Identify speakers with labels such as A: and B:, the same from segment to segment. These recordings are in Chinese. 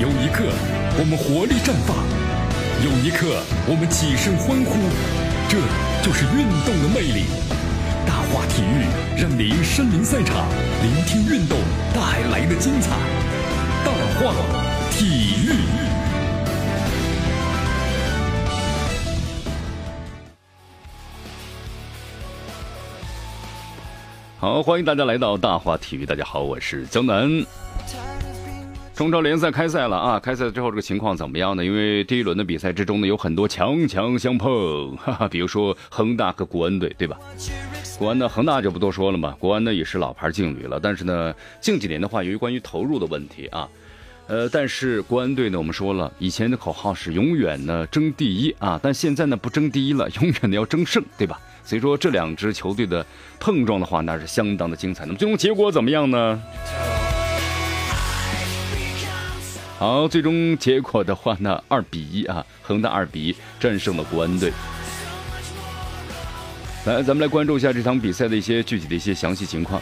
A: 有一刻，我们活力绽放；有一刻，我们起身欢呼。这就是运动的魅力。大话体育让您身临赛场，聆听运动带来的精彩。大话体育。好，欢迎大家来到大话体育。大家好，我是江南。中超联赛开赛了啊！开赛之后这个情况怎么样呢？因为第一轮的比赛之中呢，有很多强强相碰，哈哈，比如说恒大和国安队，对吧？国安呢，恒大就不多说了嘛。国安呢也是老牌劲旅了，但是呢，近几年的话，由于关于投入的问题啊，呃，但是国安队呢，我们说了，以前的口号是永远呢争第一啊，但现在呢不争第一了，永远的要争胜，对吧？所以说这两支球队的碰撞的话，那是相当的精彩。那么最终结果怎么样呢？好，最终结果的话呢，二比一啊，恒大二比一战胜了国安队。来，咱们来关注一下这场比赛的一些具体的一些详细情况。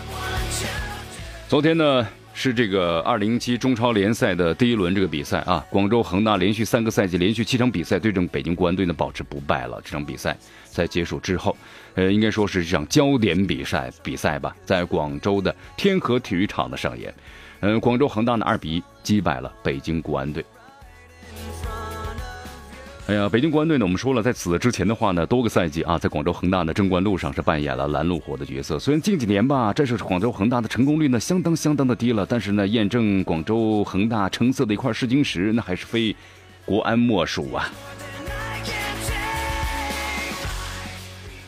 A: 昨天呢是这个二零一七中超联赛的第一轮这个比赛啊，广州恒大连续三个赛季连续七场比赛对阵北京国安队呢保持不败了。这场比赛在结束之后，呃，应该说是这场焦点比赛比赛吧，在广州的天河体育场的上演。嗯，广州恒大呢二比一击败了北京国安队。哎呀，北京国安队呢，我们说了，在此之前的话呢，多个赛季啊，在广州恒大的争冠路上是扮演了拦路虎的角色。虽然近几年吧，这是广州恒大的成功率呢相当相当的低了，但是呢，验证广州恒大成色的一块试金石，那还是非国安莫属啊。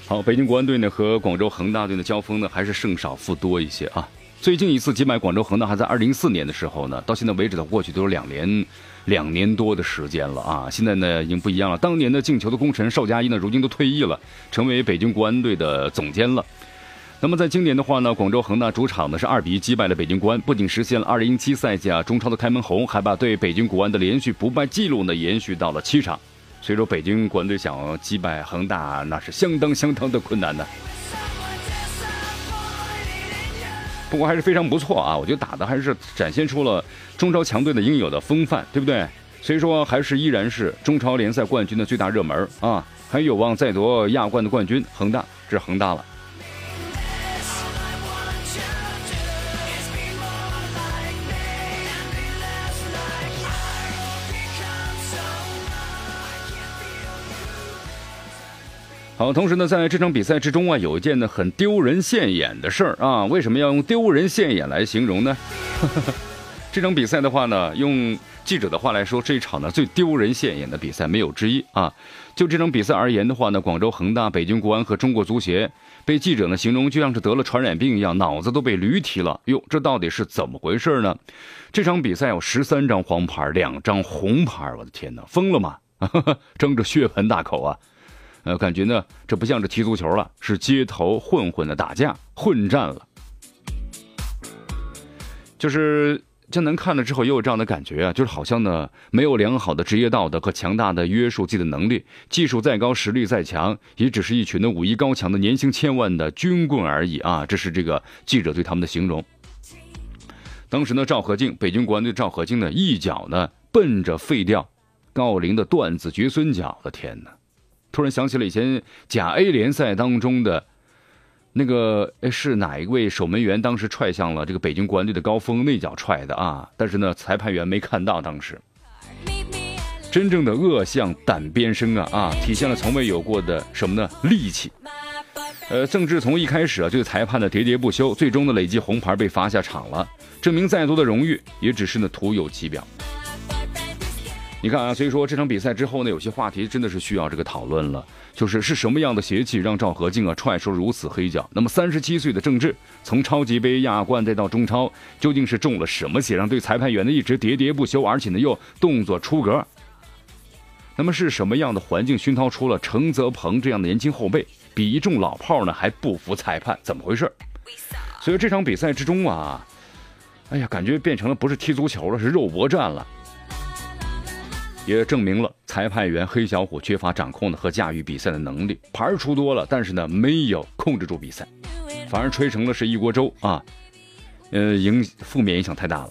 A: 好，北京国安队呢和广州恒大队的交锋呢，还是胜少负多一些啊。最近一次击败广州恒大还在二零一四年的时候呢，到现在为止的过去都有两年两年多的时间了啊！现在呢已经不一样了，当年的进球的功臣邵佳一呢，如今都退役了，成为北京国安队的总监了。那么在今年的话呢，广州恒大主场呢是二比一击败了北京国安，不仅实现了二零一七赛季啊中超的开门红，还把对北京国安的连续不败记录呢延续到了七场。所以说，北京国安队想击败恒大，那是相当相当的困难的。不过还是非常不错啊！我觉得打的还是展现出了中超强队的应有的风范，对不对？所以说还是依然是中超联赛冠军的最大热门啊，还有望再夺亚冠的冠军。恒大，这是恒大了。好，同时呢，在这场比赛之中啊，有一件呢很丢人现眼的事儿啊。为什么要用丢人现眼来形容呢？这场比赛的话呢，用记者的话来说，这一场呢最丢人现眼的比赛没有之一啊。就这场比赛而言的话呢，广州恒大、北京国安和中国足协被记者呢形容就像是得了传染病一样，脑子都被驴踢了。哟，这到底是怎么回事呢？这场比赛有十三张黄牌，两张红牌，我的天哪，疯了吗？争着血盆大口啊！呃，感觉呢，这不像是踢足球了，是街头混混的打架混战了。就是江南看了之后也有这样的感觉啊，就是好像呢，没有良好的职业道德和强大的约束自己的能力，技术再高，实力再强，也只是一群的武艺高强的年薪千万的军棍而已啊！这是这个记者对他们的形容。当时呢，赵和敬，北京国安队赵和敬呢，一脚呢，奔着废掉郜林的断子绝孙脚我的天哪！突然想起了以前甲 A 联赛当中的那个，是哪一位守门员当时踹向了这个北京国安队的高峰，那脚踹的啊！但是呢，裁判员没看到当时。真正的恶向胆边生啊啊！体现了从未有过的什么呢？力气。呃，郑智从一开始啊就对裁判的喋喋不休，最终呢累计红牌被罚下场了，证明再多的荣誉也只是呢徒有其表。你看啊，所以说这场比赛之后呢，有些话题真的是需要这个讨论了，就是是什么样的邪气让赵和敬啊踹出如此黑脚？那么三十七岁的郑智，从超级杯、亚冠再到中超，究竟是中了什么邪，让对裁判员呢一直喋喋不休，而且呢又动作出格？那么是什么样的环境熏陶出了程泽鹏这样的年轻后辈，比一众老炮呢还不服裁判？怎么回事？所以这场比赛之中啊，哎呀，感觉变成了不是踢足球了，是肉搏战了。也证明了裁判员黑小虎缺乏掌控的和驾驭比赛的能力，牌出多了，但是呢没有控制住比赛，反而吹成了是一锅粥啊，呃影负面影响太大了。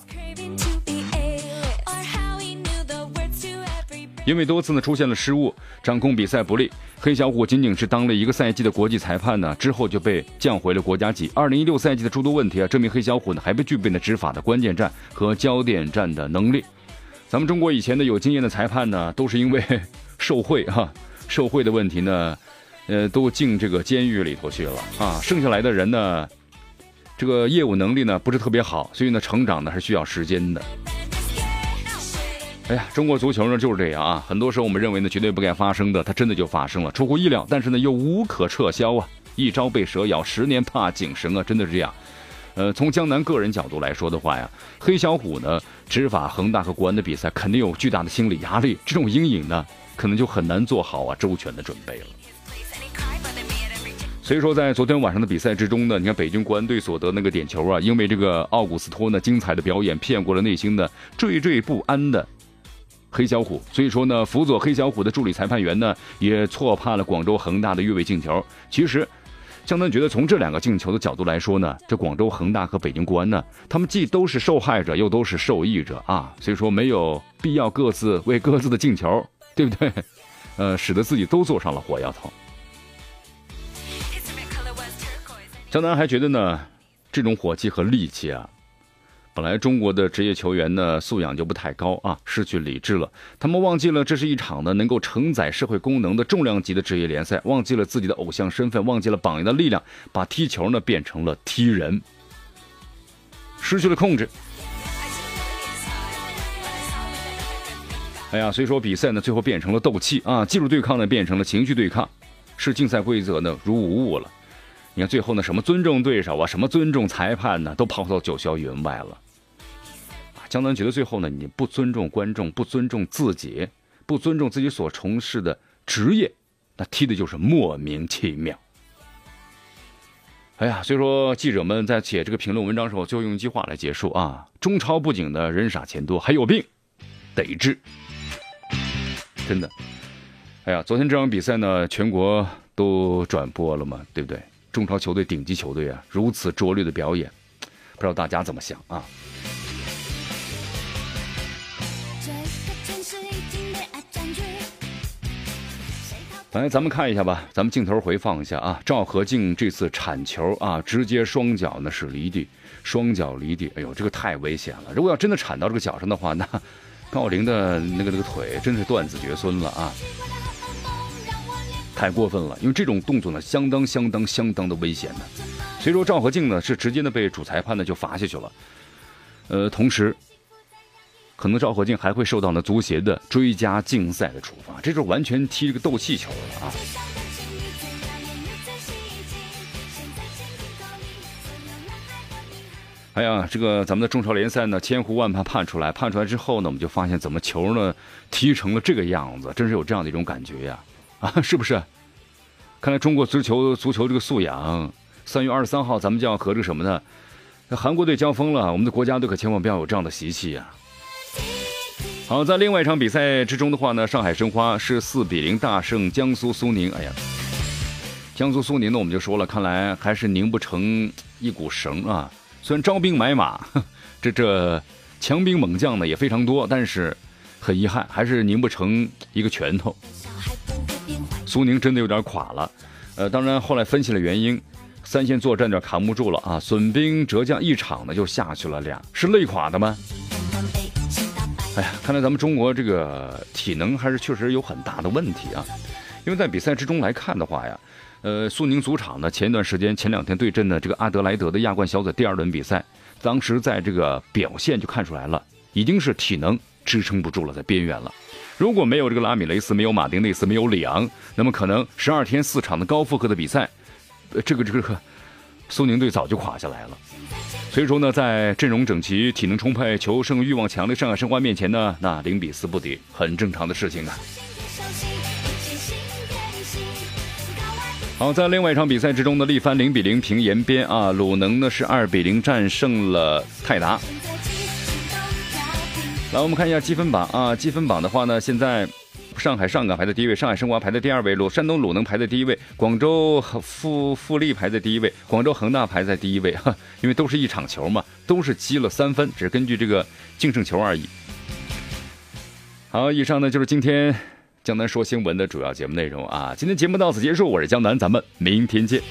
A: 因为多次呢出现了失误，掌控比赛不利。黑小虎仅仅是当了一个赛季的国际裁判呢，之后就被降回了国家级。二零一六赛季的诸多问题啊，证明黑小虎呢还不具备呢执法的关键战和焦点战的能力。咱们中国以前的有经验的裁判呢，都是因为 受贿哈，受贿的问题呢，呃，都进这个监狱里头去了啊。剩下来的人呢，这个业务能力呢不是特别好，所以呢，成长呢是需要时间的。哎呀，中国足球呢就是这样啊，很多时候我们认为呢绝对不该发生的，它真的就发生了，出乎意料，但是呢又无可撤销啊，一朝被蛇咬，十年怕井绳啊，真的是这样。呃，从江南个人角度来说的话呀，黑小虎呢执法恒大和国安的比赛，肯定有巨大的心理压力，这种阴影呢，可能就很难做好啊周全的准备了。所以说，在昨天晚上的比赛之中呢，你看北京国安队所得那个点球啊，因为这个奥古斯托呢精彩的表演，骗过了内心的惴惴不安的。黑小虎，所以说呢，辅佐黑小虎的助理裁判员呢，也错判了广州恒大的越位进球。其实，江南觉得从这两个进球的角度来说呢，这广州恒大和北京国安呢，他们既都是受害者，又都是受益者啊。所以说没有必要各自为各自的进球，对不对？呃，使得自己都坐上了火药桶。江南还觉得呢，这种火气和戾气啊。本来中国的职业球员呢素养就不太高啊，失去理智了。他们忘记了这是一场呢能够承载社会功能的重量级的职业联赛，忘记了自己的偶像身份，忘记了榜样的力量，把踢球呢变成了踢人，失去了控制。哎呀，所以说比赛呢最后变成了斗气啊，技术对抗呢变成了情绪对抗，视竞赛规则呢如无物了。你看最后呢，什么尊重对手啊，什么尊重裁判呢，都抛到九霄云外了。江南觉得最后呢，你不尊重观众，不尊重自己，不尊重自己所从事的职业，那踢的就是莫名其妙。哎呀，所以说记者们在写这个评论文章的时候，就用一句话来结束啊：中超不仅的人傻钱多，还有病，得治。真的，哎呀，昨天这场比赛呢，全国都转播了嘛，对不对？中超球队、顶级球队啊，如此拙劣的表演，不知道大家怎么想啊？来，咱们看一下吧，咱们镜头回放一下啊。赵和静这次铲球啊，直接双脚呢是离地，双脚离地，哎呦，这个太危险了！如果要真的铲到这个脚上的话，那高林的那个那个腿真是断子绝孙了啊！太过分了，因为这种动作呢，相当相当相当的危险的。所以说赵和静呢是直接呢被主裁判呢就罚下去了。呃，同时，可能赵和静还会受到呢足协的追加竞赛的处罚，这就是完全踢这个斗气球了啊！哎呀，这个咱们的中超联赛呢千呼万盼盼出来，盼出来之后呢，我们就发现怎么球呢踢成了这个样子，真是有这样的一种感觉呀。啊，是不是？看来中国足球足球这个素养，三月二十三号咱们就要和这个什么呢？韩国队交锋了，我们的国家队可千万不要有这样的习气呀！好，在另外一场比赛之中的话呢，上海申花是四比零大胜江苏苏宁。哎呀，江苏苏宁呢，我们就说了，看来还是拧不成一股绳啊。虽然招兵买马，这这强兵猛将呢也非常多，但是很遗憾，还是拧不成一个拳头。苏宁真的有点垮了，呃，当然后来分析了原因，三线作战这扛不住了啊，损兵折将，一场呢就下去了俩，是累垮的吗？看来咱们中国这个体能还是确实有很大的问题啊，因为在比赛之中来看的话呀，呃，苏宁主场呢前一段时间前两天对阵的这个阿德莱德的亚冠小组第二轮比赛，当时在这个表现就看出来了，已经是体能支撑不住了，在边缘了。如果没有这个拉米雷斯，没有马丁内斯，没有里昂，那么可能十二天四场的高负荷的比赛，呃这个这个苏宁队早就垮下来了。所以说呢，在阵容整齐、体能充沛、求胜欲望强的上海申花面前呢，那零比四不敌，很正常的事情啊。好，在另外一场比赛之中呢，力帆零比零平延边啊，鲁能呢是二比零战胜了泰达。来，我们看一下积分榜啊。积分榜的话呢，现在上海上港排在第一位，上海申花排在第二位，鲁山东鲁能排在第一位，广州富富力排在第一位，广州恒大排在第一位。哈，因为都是一场球嘛，都是积了三分，只是根据这个净胜球而已。好，以上呢就是今天江南说新闻的主要节目内容啊。今天节目到此结束，我是江南，咱们明天见。